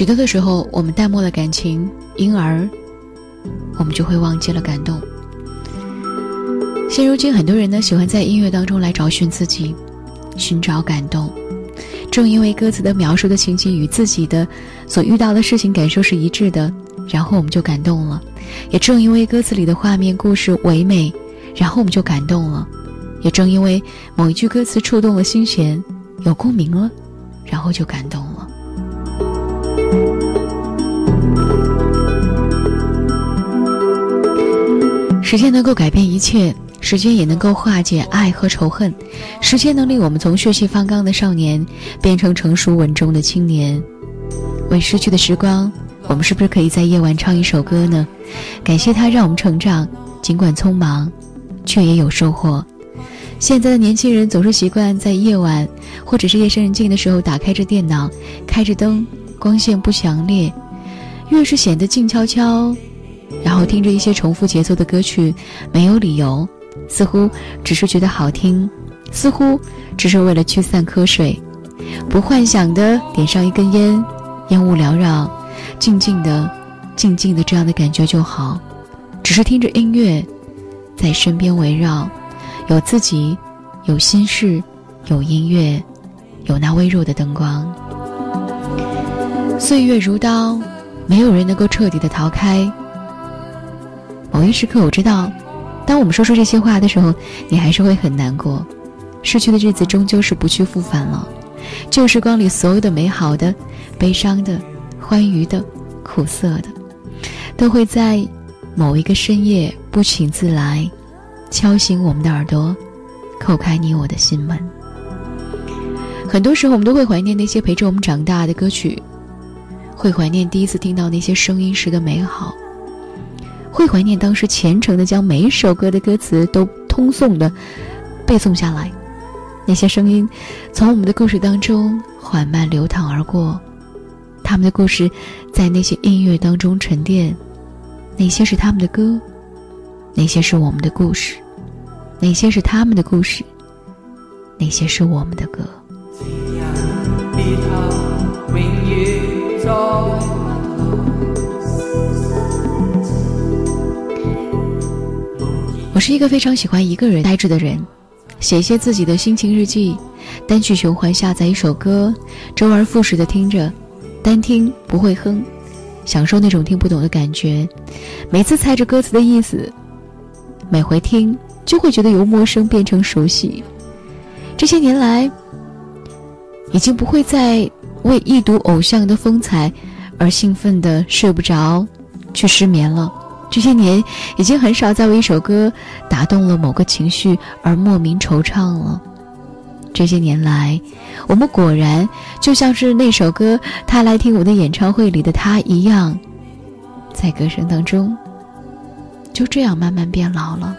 许多的时候，我们淡漠了感情，因而我们就会忘记了感动。现如今，很多人呢喜欢在音乐当中来找寻自己，寻找感动。正因为歌词的描述的情景与自己的所遇到的事情感受是一致的，然后我们就感动了；也正因为歌词里的画面故事唯美，然后我们就感动了；也正因为某一句歌词触动了心弦，有共鸣了，然后就感动了。时间能够改变一切。时间也能够化解爱和仇恨，时间能令我们从血气方刚的少年变成成熟稳重的青年。为失去的时光，我们是不是可以在夜晚唱一首歌呢？感谢它让我们成长，尽管匆忙，却也有收获。现在的年轻人总是习惯在夜晚或者是夜深人静的时候打开着电脑，开着灯，光线不强烈，越是显得静悄悄，然后听着一些重复节奏的歌曲，没有理由。似乎只是觉得好听，似乎只是为了驱散瞌睡，不幻想的点上一根烟，烟雾缭绕，静静的，静静的这样的感觉就好，只是听着音乐，在身边围绕，有自己，有心事，有音乐，有那微弱的灯光。岁月如刀，没有人能够彻底的逃开。某一时刻，我知道。当我们说出这些话的时候，你还是会很难过。逝去的日子终究是不去复返了，旧时光里所有的美好的、悲伤的、欢愉的、苦涩的，都会在某一个深夜不请自来，敲醒我们的耳朵，叩开你我的心门。很多时候，我们都会怀念那些陪着我们长大的歌曲，会怀念第一次听到那些声音时的美好。会怀念当时虔诚的将每一首歌的歌词都通诵的背诵下来，那些声音从我们的故事当中缓慢流淌而过，他们的故事在那些音乐当中沉淀，哪些是他们的歌，哪些是我们的故事，哪些是他们的故事，哪些是我们的歌。我是一个非常喜欢一个人呆着的人，写一些自己的心情日记，单曲循环下载一首歌，周而复始的听着，单听不会哼，享受那种听不懂的感觉。每次猜着歌词的意思，每回听就会觉得由陌生变成熟悉。这些年来，已经不会再为一睹偶像的风采而兴奋的睡不着，去失眠了。这些年，已经很少再为一首歌打动了某个情绪而莫名惆怅了。这些年来，我们果然就像是那首歌《他来听我的演唱会》里的他一样，在歌声当中，就这样慢慢变老了。